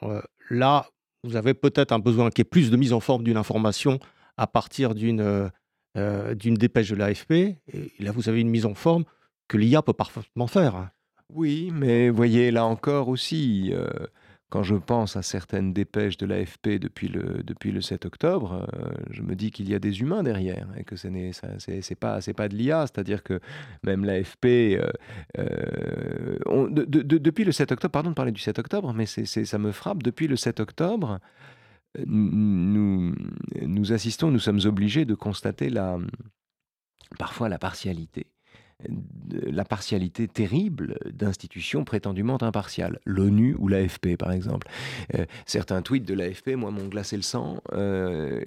là, vous avez peut-être un besoin qui est plus de mise en forme d'une information à partir d'une d'une dépêche de l'AFP. Et là, vous avez une mise en forme que l'IA peut parfaitement faire. Oui, mais voyez, là encore aussi, quand je pense à certaines dépêches de l'AFP depuis le, depuis le 7 octobre, euh, je me dis qu'il y a des humains derrière et que ce n'est pas pas de l'IA, c'est-à-dire que même l'AFP euh, euh depuis le 7 octobre, pardon de parler du 7 octobre, mais c'est ça me frappe depuis le 7 octobre, nous nous assistons, nous sommes obligés de constater la parfois la partialité la partialité terrible d'institutions prétendument impartiales, l'ONU ou l'AFP par exemple. Euh, certains tweets de l'AFP, moi, m'ont glacé le sang, euh,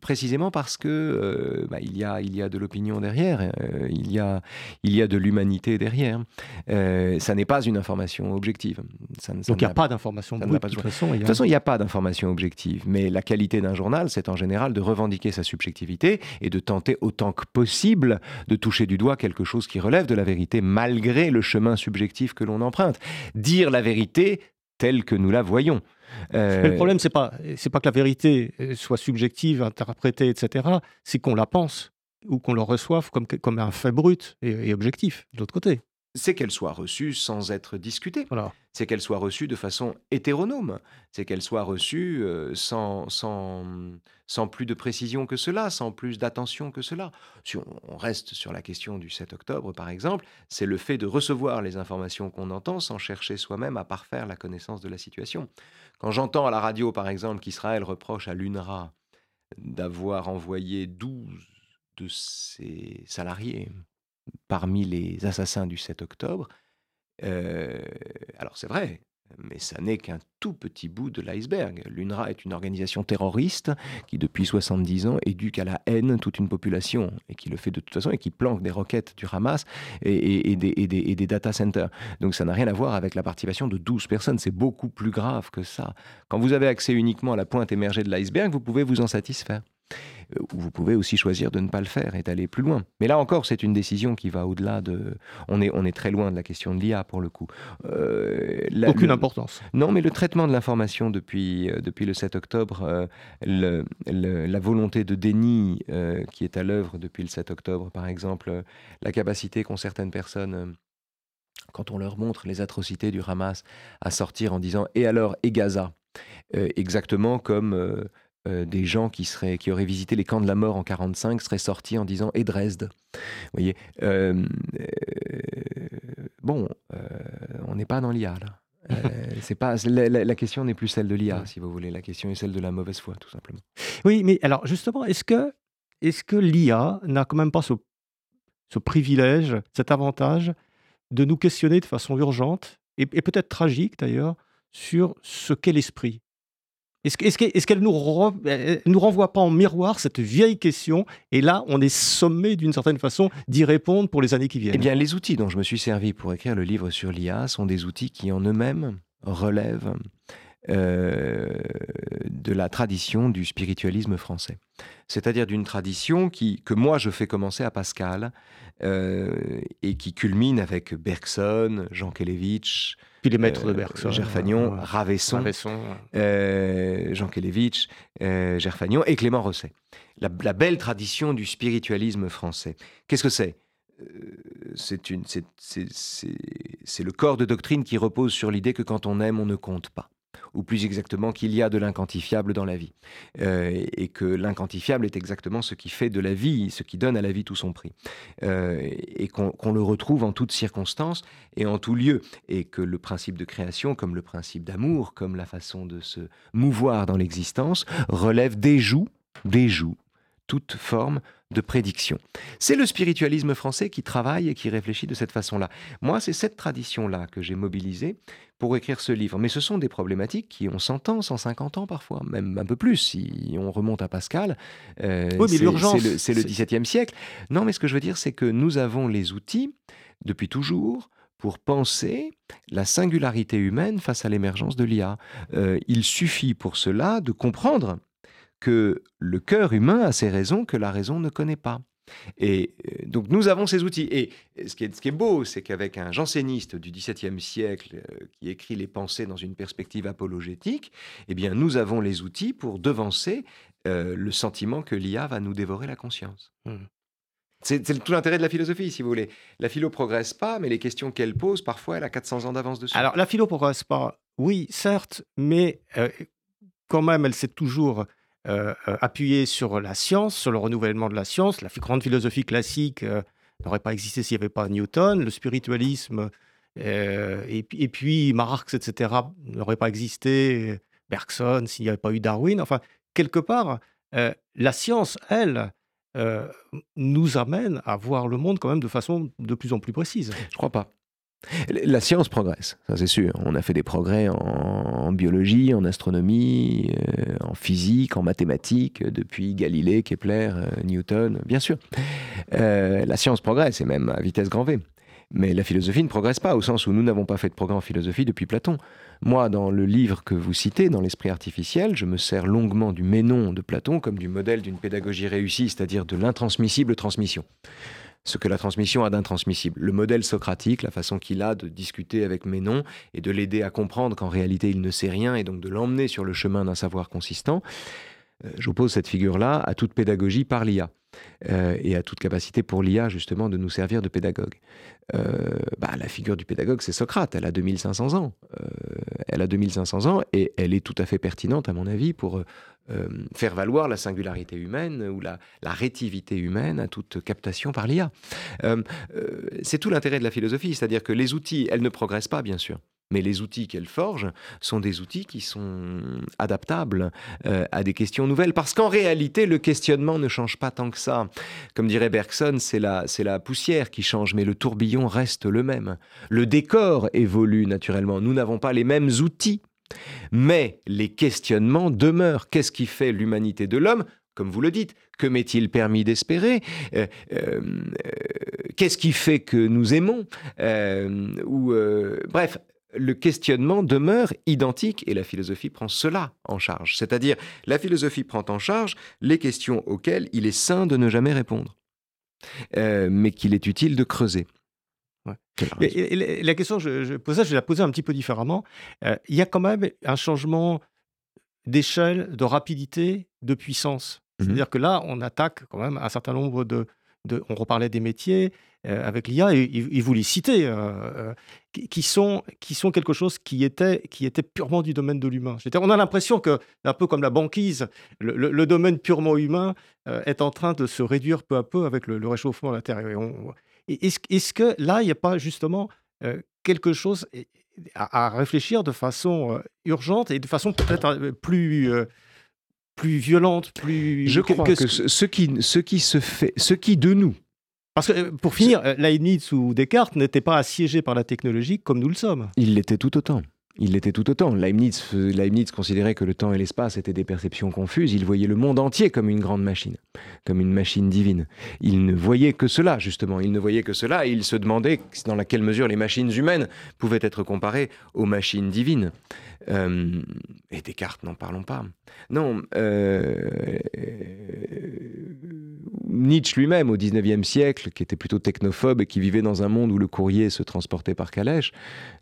précisément parce que euh, bah, il, y a, il y a de l'opinion derrière, il, y a, il y a de l'humanité derrière. ça n'est pas une information objective. Ça, Donc il n'y a pas d'information objective. De toute façon, il n'y a... a pas d'information objective. Mais la qualité d'un journal, c'est en général de revendiquer sa subjectivité et de tenter autant que possible de toucher du doigt quelque chose qui relève de la vérité malgré le chemin subjectif que l'on emprunte. Dire la vérité telle que nous la voyons. le problème, c'est pas c'est pas que la vérité euh, soit subjective, interprétée, etc. C'est qu'on la pense ou qu'on le reçoive comme, comme un fait brut et, et objectif, de l'autre côté c'est qu'elle soit reçue sans être discutée. C'est qu'elle soit reçue de façon hétéronome. C'est qu'elle soit reçue euh, sans, sans, sans, plus de précision que cela, sans plus d'attention que cela. Si on, reste sur la question du 7 octobre, par exemple, c'est le fait de recevoir les informations qu'on entend sans chercher soi-même à parfaire la connaissance de la situation. Quand j'entends à la radio, par exemple, qu'Israël reproche à l'UNRWA d'avoir envoyé 12 de ses salariés parmi les assassins du 7 octobre. Euh, alors c'est vrai, mais ça n'est qu'un tout petit bout de l'iceberg. L'UNRWA est une organisation terroriste qui, depuis 70 ans, éduque à la haine toute une population et qui le fait de toute façon et qui planque des roquettes du Hamas et, des, et des, data centers. Donc ça n'a rien à voir avec la participation de 12 personnes. C'est beaucoup plus grave que ça. Quand vous avez accès uniquement à la pointe émergée de l'iceberg, vous pouvez vous en satisfaire. Euh, vous pouvez aussi choisir de ne pas le faire et d'aller plus loin. Mais là encore, c'est une décision qui va au-delà de. On est, on est très loin de la question de l'IA pour le coup. Euh, Aucune importance. Non, mais le traitement de l'information depuis, euh, depuis le 7 octobre, la volonté de déni qui est à l'œuvre depuis le 7 octobre, par exemple, la capacité qu'ont certaines personnes quand on leur montre les atrocités du Hamas, à sortir en disant et alors et Gaza, exactement comme euh, des gens qui, seraient, qui auraient visité les camps de la mort en 45 seraient sortis en disant et Dresde. Vous voyez, euh, euh, bon, on n'est pas dans l'IA là. c'est pas la, question n'est plus celle de l'IA, si vous voulez. La question est celle de la mauvaise foi, tout simplement. Oui, mais alors justement, est-ce que est-ce que l'IA n'a quand même pas ce, ce privilège, cet avantage de nous questionner de façon urgente et peut-être tragique d'ailleurs sur ce qu'est l'esprit? Est-ce qu'elle nous, nous renvoie pas en miroir cette vieille question? Et là, on est sommé d'une certaine façon d'y répondre pour les années qui viennent. Eh bien, les outils dont je me suis servi pour écrire le livre sur l'IA sont des outils qui en eux-mêmes relèvent euh, de la tradition du spiritualisme français. C'est-à-dire d'une tradition qui, que moi je fais commencer à Pascal euh, et qui culmine avec Bergson, Jean Kelevitch, puis les maîtres de euh, Bergson, Gerfagnon, Ravesson, Jean Kelevitch, Gerfagnon et Clément Rosset. La, la, belle tradition du spiritualisme français. Qu'est-ce que c'est c'est le corps de doctrine qui repose sur l'idée que quand on aime, on ne compte pas ou plus exactement qu'il y a de l'inquantifiable dans la vie, euh, et que l'inquantifiable est exactement ce qui fait de la vie, ce qui donne à la vie tout son prix, euh, et qu'on le retrouve en toutes circonstances et en tout lieu, et que le principe de création, comme le principe d'amour, comme la façon de se mouvoir dans l'existence, relève des joues, des joues, toute forme de prédiction. C'est le spiritualisme français qui travaille et qui réfléchit de cette façon-là. Moi, c'est cette tradition-là que j'ai mobilisée pour écrire ce livre. Mais ce sont des problématiques qui ont 100 ans, 150 ans parfois, même un peu plus, si on remonte à Pascal. Euh, oui, mais l'urgence. C'est le, XVIIe siècle. Non, mais ce que je veux dire, c'est que nous avons les outils, depuis toujours, pour penser la singularité humaine face à l'émergence de l'IA. Euh, il suffit pour cela de comprendre que le cœur humain a ses raisons que la raison ne connaît pas. Et euh, donc nous avons ces outils. Et ce qui est, ce qui est beau, c'est qu'avec un janséniste du XVIIe siècle euh, qui écrit les pensées dans une perspective apologétique, eh bien nous avons les outils pour devancer euh, le sentiment que l'IA va nous dévorer la conscience. Mmh. C'est tout l'intérêt de la philosophie, si vous voulez. La philo progresse pas, mais les questions qu'elle pose, parfois, elle a 400 ans d'avance dessus. Alors, la philo progresse pas, oui, certes, mais quand même, elle s'est toujours euh, euh, appuyé sur la science, sur le renouvellement de la science. La grande philosophie classique euh, n'aurait pas existé s'il n'y avait pas Newton. Le spiritualisme, et, et, puis Marx, etc., n'aurait pas existé. Bergson, s'il n'y avait pas eu Darwin. Enfin, quelque part, la science, elle, nous amène à voir le monde quand même de façon de plus en plus précise. Je crois pas. La science progresse, ça c'est sûr. On a fait des progrès en, biologie, en astronomie, euh, en physique, en mathématiques, depuis Galilée, Kepler, euh, Newton, bien sûr. Euh, la science progresse, et même à vitesse grand V. Mais la philosophie ne progresse pas, au sens où nous n'avons pas fait de progrès en philosophie depuis Platon. Moi, dans le livre que vous citez, dans l'esprit artificiel, je me sers longuement du Ménon de Platon comme du modèle d'une pédagogie réussie, c'est-à-dire de l'intransmissible transmission ce que la transmission a d'intransmissible. Le modèle socratique, la façon qu'il a de discuter avec Ménon et de l'aider à comprendre qu'en réalité il ne sait rien et donc de l'emmener sur le chemin d'un savoir consistant, j'oppose cette figure-là à toute pédagogie par l'IA. Euh, et à toute capacité pour l'IA justement de nous servir de pédagogue. Euh, bah, la figure du pédagogue, c'est Socrate, elle a 2500 ans. elle a 2500 ans et elle est tout à fait pertinente à mon avis pour faire valoir la singularité humaine ou la, la rétivité humaine à toute captation par l'IA. c'est tout l'intérêt de la philosophie, c'est-à-dire que les outils, elles ne progressent pas bien sûr. Mais les outils qu'elle forge sont des outils qui sont adaptables euh, à des questions nouvelles. Parce qu'en réalité, le questionnement ne change pas tant que ça. Comme dirait Bergson, c'est la, poussière qui change, mais le tourbillon reste le même. Le décor évolue naturellement. Nous n'avons pas les mêmes outils. Mais les questionnements demeurent. Qu'est-ce qui fait l'humanité de l'homme? Comme vous le dites, que m'est-il permis d'espérer? Euh, euh, Qu'est-ce qui fait que nous aimons? Ou bref, le questionnement demeure identique et la philosophie prend cela en charge. C'est-à-dire, la philosophie prend en charge les questions auxquelles il est sain de ne jamais répondre, euh, mais qu'il est utile de creuser. la question, je, je, pose ça, je vais la poser un petit peu différemment. Euh, il y a quand même un changement d'échelle, de rapidité, de puissance. Mmh C'est-à-dire que là, on attaque quand même un certain nombre de, on reparlait des métiers avec l'IA, et, vous les citez, euh, euh, qui, sont, qui sont quelque chose qui était, qui était purement du domaine de l'humain. On a l'impression que, un peu comme la banquise, le, domaine purement humain est en train de se réduire peu à peu avec le, réchauffement de la Terre. Est-ce que là, il n'y a pas justement quelque chose à, réfléchir de façon urgente et de façon peut-être plus plus violente, plus. Je crois que, ce, qui, ce qui se fait, ce qui de nous. Parce que euh, pour finir, euh, Leibniz ou Descartes n'étaient pas assiégés par la technologie comme nous le sommes. Il l'était tout autant. Il l'était tout autant. Leibniz, Leibniz considérait que le temps et l'espace étaient des perceptions confuses. Il voyait le monde entier comme une grande machine, comme une machine divine. Il ne voyait que cela, justement. Il ne voyait que cela et il se demandait dans quelle mesure les machines humaines pouvaient être comparées aux machines divines. Euh, et Descartes, n'en parlons pas. Non, euh, Nietzsche lui-même, au XIXe siècle, qui était plutôt technophobe et qui vivait dans un monde où le courrier se transportait par calèche,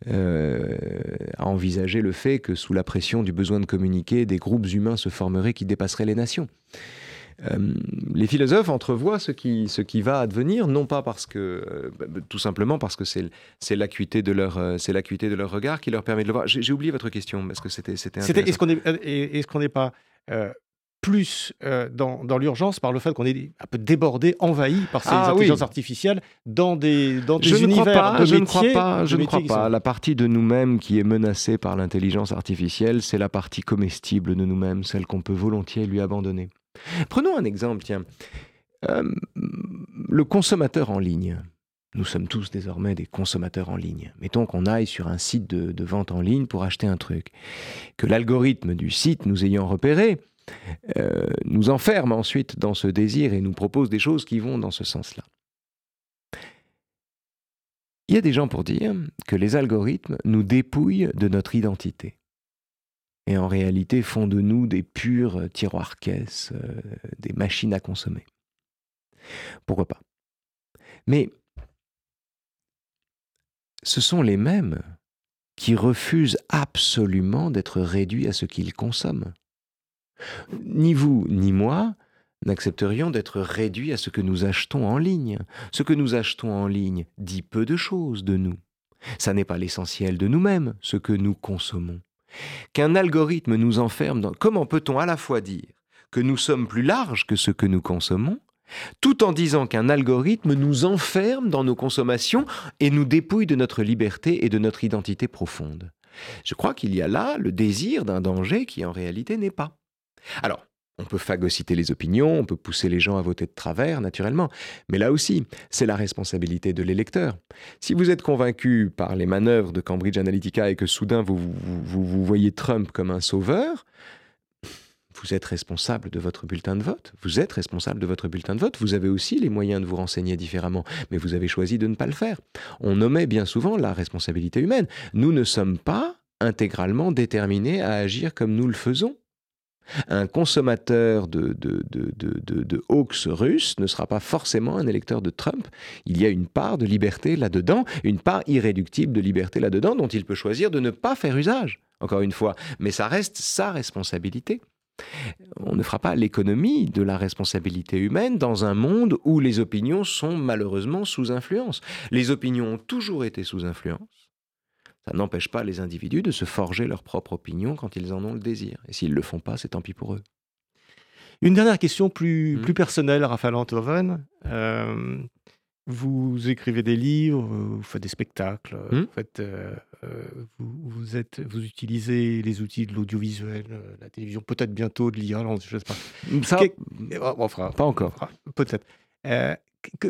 euh, a envisagé le fait que sous la pression du besoin de communiquer, des groupes humains se formeraient qui dépasseraient les nations. Euh, les philosophes entrevoient ce qui, ce qui va advenir, non pas parce que, euh, bah, tout simplement parce que c'est, l'acuité de leur, euh, c'est l'acuité de leur regard qui leur permet de le voir. J'ai, oublié votre question parce que c'était, c'était. c'était est-ce qu'on est, est-ce qu'on n'est pas plus dans, dans, l'urgence par le fait qu'on est un peu débordé, envahi par ces ah intelligences artificielles dans des, dans des je univers ne crois pas, de je métiers, ne crois pas, je ne crois pas. La partie de nous-mêmes qui est menacée par l'intelligence artificielle, c'est la partie comestible de nous-mêmes, celle qu'on peut volontiers lui abandonner. Prenons un exemple, tiens. Euh, le consommateur en ligne. Nous sommes tous désormais des consommateurs en ligne. Mettons qu'on aille sur un site de, vente en ligne pour acheter un truc. Que l'algorithme du site, nous ayant repéré, euh, nous enferme ensuite dans ce désir et nous propose des choses qui vont dans ce sens-là. Il y a des gens pour dire que les algorithmes nous dépouillent de notre identité et en réalité font de nous des purs tiroirs-caisses, euh, des machines à consommer. Pourquoi pas? Mais ce sont les mêmes qui refusent absolument d'être réduits à ce qu'ils consomment. Ni vous ni moi n'accepterions d'être réduits à ce que nous achetons en ligne. Ce que nous achetons en ligne dit peu de choses de nous. Ça n'est pas l'essentiel de nous-mêmes, ce que nous consommons qu'un algorithme nous enferme dans... Comment peut-on à la fois dire que nous sommes plus larges que ce que nous consommons, tout en disant qu'un algorithme nous enferme dans nos consommations et nous dépouille de notre liberté et de notre identité profonde? Je crois qu'il y a là le désir d'un danger qui en réalité n'est pas. Alors, on peut phagocyter les opinions, on peut pousser les gens à voter de travers, naturellement. Mais là aussi, c'est la responsabilité de l'électeur. Si vous êtes convaincu par les manœuvres de Cambridge Analytica et que soudain vous, vous, voyez Trump comme un sauveur, vous êtes responsable de votre bulletin de vote. Vous êtes responsable de votre bulletin de vote. Vous avez aussi les moyens de vous renseigner différemment, mais vous avez choisi de ne pas le faire. On nommait bien souvent la responsabilité humaine. Nous ne sommes pas intégralement déterminés à agir comme nous le faisons. Un consommateur de, de, Hawks russe ne sera pas forcément un électeur de Trump. Il y a une part de liberté là-dedans, une part irréductible de liberté là-dedans dont il peut choisir de ne pas faire usage, encore une fois. Mais ça reste sa responsabilité. On ne fera pas l'économie de la responsabilité humaine dans un monde où les opinions sont malheureusement sous influence. Les opinions ont toujours été sous influence. Ça n'empêche pas les individus de se forger leur propre opinion quand ils en ont le désir. Et s'ils ne le font pas, c'est tant pis pour eux. Une dernière question plus, mmh. plus personnelle, Raphaël Antoven. Euh, vous écrivez des livres, vous faites des spectacles, mmh. vous, faites, euh, vous, êtes, vous utilisez les outils de l'audiovisuel, la télévision, peut-être bientôt de l'IA, je ne sais pas. Ça, on fera, pas encore. Peut-être.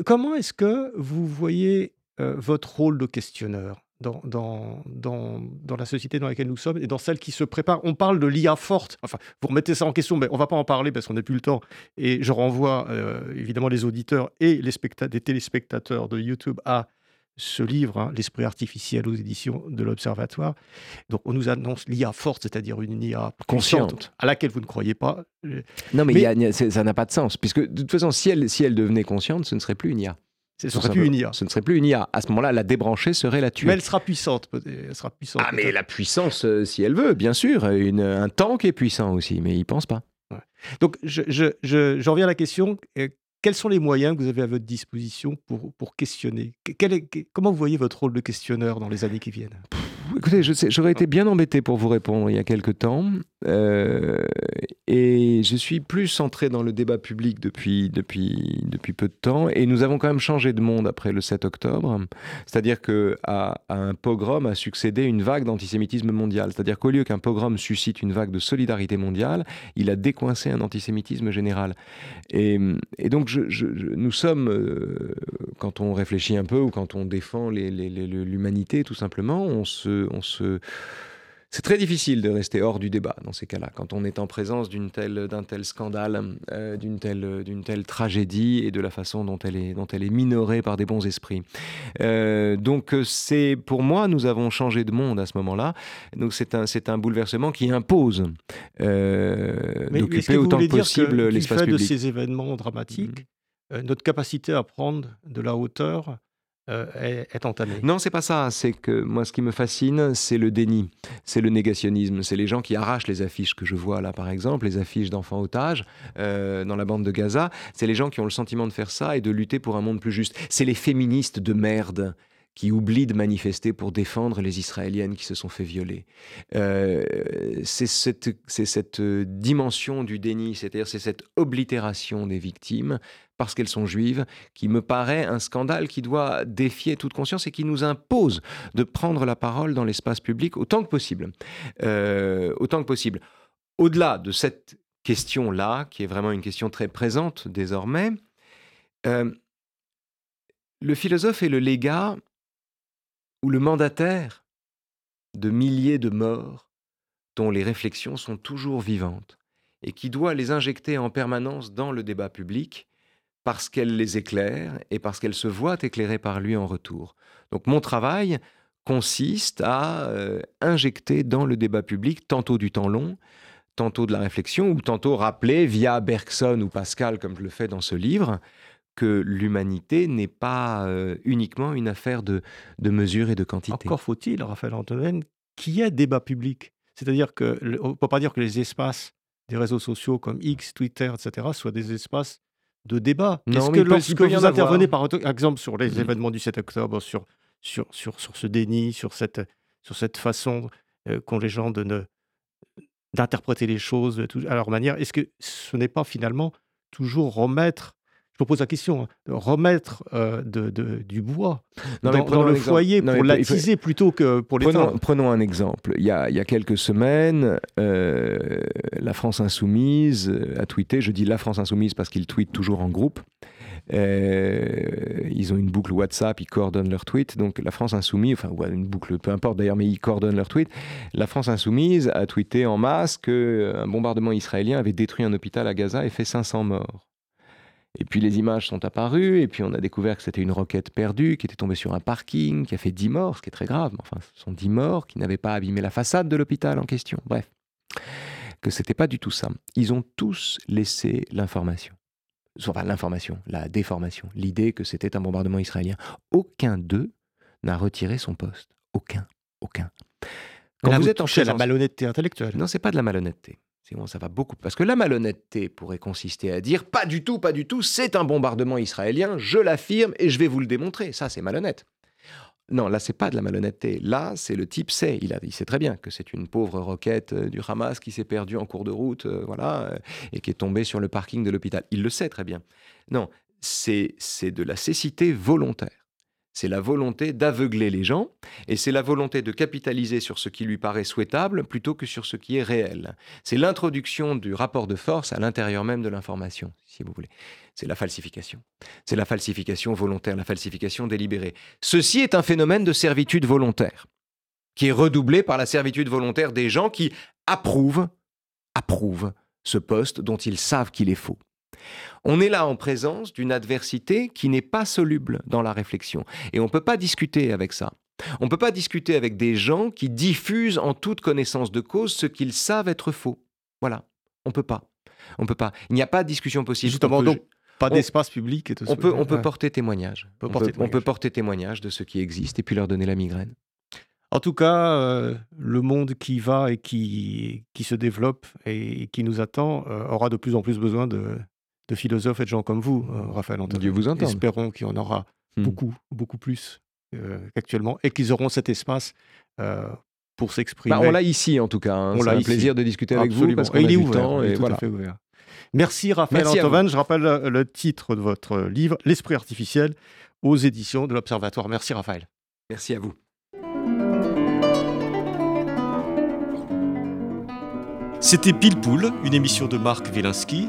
comment est-ce que vous voyez votre rôle de questionneur? Dans, dans, dans, dans, la société dans laquelle nous sommes et dans celle qui se prépare. On parle de l'IA forte. Enfin, vous remettez ça en question, mais on ne va pas en parler parce qu'on n'a plus le temps. Et je renvoie euh, évidemment les auditeurs et les, les téléspectateurs de YouTube à ce livre, hein, L'esprit artificiel aux éditions de l'Observatoire. Donc, on nous annonce l'IA forte, c'est-à-dire une IA consciente, à laquelle vous ne croyez pas. Non, mais, ça n'a pas de sens, puisque de toute façon, si elle, si elle devenait consciente, ce ne serait plus une IA. Ce ne serait plus une IA. Ce ne serait plus une IA. À ce moment-là, la débrancher serait la tuer. Mais elle sera puissante. Elle sera puissante ah, mais la puissance, euh, si elle veut, bien sûr. un tank est puissant aussi, mais il ne pense pas. Donc, j'en je, je, reviens à la question. Euh, quels sont les moyens que vous avez à votre disposition pour, pour questionner? Comment vous voyez votre rôle de questionneur dans les années qui viennent? Écoutez, j'aurais été bien embêté pour vous répondre il y a quelque temps. Euh, et je suis plus centré dans le débat public depuis, depuis, depuis peu de temps. Et nous avons quand même changé de monde après le 7 octobre. C'est-à-dire qu'à à un pogrom a succédé une vague d'antisémitisme mondial. C'est-à-dire qu'au lieu qu'un pogrom suscite une vague de solidarité mondiale, il a décoincé un antisémitisme général. Et, donc, nous sommes, euh, quand on réfléchit un peu ou quand on défend l'humanité, tout simplement, on se, on se c'est très difficile de rester hors du débat dans ces cas-là, quand on est en présence d'une telle, d'un tel scandale, euh, d'une telle, d'une telle tragédie et de la façon dont elle est, dont elle est minorée par des bons esprits. Euh, donc c'est, pour moi, nous avons changé de monde à ce moment-là. Donc c'est un, c'est un bouleversement qui impose euh, d'occuper autant que possible l'espace public. de ces événements dramatiques, mm-hmm. notre capacité à prendre de la hauteur euh, est, entamé. Non, c'est pas ça. C'est que moi, ce qui me fascine, c'est le déni, c'est le négationnisme. C'est les gens qui arrachent les affiches que je vois là, par exemple, les affiches d'enfants otages euh, dans la bande de Gaza. C'est les gens qui ont le sentiment de faire ça et de lutter pour un monde plus juste. C'est les féministes de merde qui oublient de manifester pour défendre les Israéliennes qui se sont fait violer. Euh, c'est cette, cette, dimension du déni, c'est-à-dire c'est cette oblitération des victimes parce qu'elles sont juives, qui me paraît un scandale qui doit défier toute conscience et qui nous impose de prendre la parole dans l'espace public autant que possible. Euh, autant que possible. Au-delà de cette question-là, qui est vraiment une question très présente désormais, euh, le philosophe est le légat ou le mandataire de milliers de morts dont les réflexions sont toujours vivantes et qui doit les injecter en permanence dans le débat public parce qu'elle les éclaire et parce qu'elle se voit éclairée par lui en retour. Donc mon travail consiste à euh, injecter dans le débat public tantôt du temps long, tantôt de la réflexion, ou tantôt rappeler via Bergson ou Pascal, comme je le fais dans ce livre, que l'humanité n'est pas euh, uniquement une affaire de, de mesure et de quantité. Encore faut-il, Raphaël Antoine, qu'il y ait débat public. C'est-à-dire qu'on ne peut pas dire que les espaces des réseaux sociaux comme X, Twitter, etc., soient des espaces de débat. Est-ce que lorsque vous intervenez, par exemple, sur les mmh. événements du 7 octobre, sur, sur, sur, sur ce déni, sur cette, sur cette façon euh, qu'ont les gens de ne d'interpréter les choses à leur manière, est-ce que ce n'est pas finalement toujours remettre je vous pose la question, hein, de remettre euh, de, du bois dans, le foyer pour l'attiser plutôt que pour les prenons, prenons un exemple. Il y a, il y a quelques semaines, euh, la France Insoumise a tweeté, je dis la France Insoumise parce qu'ils tweetent toujours en groupe, euh, ils ont une boucle WhatsApp, ils coordonnent leurs tweets. Donc la France Insoumise, enfin une boucle, peu importe d'ailleurs, mais ils coordonnent leurs tweets. La France Insoumise a tweeté en masse qu'un bombardement israélien avait détruit un hôpital à Gaza et fait 500 morts. Et puis les images sont apparues, et puis on a découvert que c'était une roquette perdue qui était tombée sur un parking, qui a fait 10 morts, ce qui est très grave. Enfin, ce sont 10 morts qui n'avaient pas abîmé la façade de l'hôpital en question. Bref, que c'était pas du tout ça. Ils ont tous laissé l'information. Enfin, l'information, la déformation, l'idée que c'était un bombardement israélien. Aucun d'eux n'a retiré son poste. Aucun. Aucun. Quand vous, êtes en la malhonnêteté intellectuelle. Non, c'est pas de la malhonnêteté. C'est bon, ça va beaucoup. Parce que la malhonnêteté pourrait consister à dire pas du tout, pas du tout, c'est un bombardement israélien, je l'affirme et je vais vous le démontrer. Ça, c'est malhonnête. Non, là, c'est pas de la malhonnêteté. Là, c'est le type sait. Il, a, sait très bien que c'est une pauvre roquette euh, du Hamas qui s'est perdue en cours de route, euh, voilà, euh, et qui est tombée sur le parking de l'hôpital. Il le sait très bien. Non, c'est de la cécité volontaire. C'est la volonté d'aveugler les gens et c'est la volonté de capitaliser sur ce qui lui paraît souhaitable plutôt que sur ce qui est réel. C'est l'introduction du rapport de force à l'intérieur même de l'information, si vous voulez. C'est la falsification. C'est la falsification volontaire, la falsification délibérée. Ceci est un phénomène de servitude volontaire qui est redoublé par la servitude volontaire des gens qui approuvent, approuvent ce poste dont ils savent qu'il est faux. On est là en présence d'une adversité qui n'est pas soluble dans la réflexion. Et on ne peut pas discuter avec ça. On ne peut pas discuter avec des gens qui diffusent en toute connaissance de cause ce qu'ils savent être faux. Voilà, on ne peut pas. On peut pas. Il n'y a pas de discussion possible. Justement, donc, pas d'espace public et tout on Peut, on peut porter témoignage. On peut, porter témoignage de ce qui existe et puis leur donner la migraine. En tout cas, euh, le monde qui va et qui, qui se développe et qui nous attend euh, aura de plus en plus besoin de, de philosophes et de gens comme vous, euh, Raphaël Antoine. Dieu vous entende. Espérons qu'il y en aura hmm. beaucoup, beaucoup plus euh, qu'actuellement et qu'ils auront cet espace euh, pour s'exprimer. Bah, on l'a ici en tout cas. Hein. C'est un plaisir de discuter avec vous parce qu'il est ouvert, et voilà. Merci Raphaël Antoine. Je rappelle le titre de votre livre, L'esprit artificiel, aux éditions de l'Observatoire. Merci Raphaël. Merci à vous. C'était Pile Poule, une émission de Marc Wielinski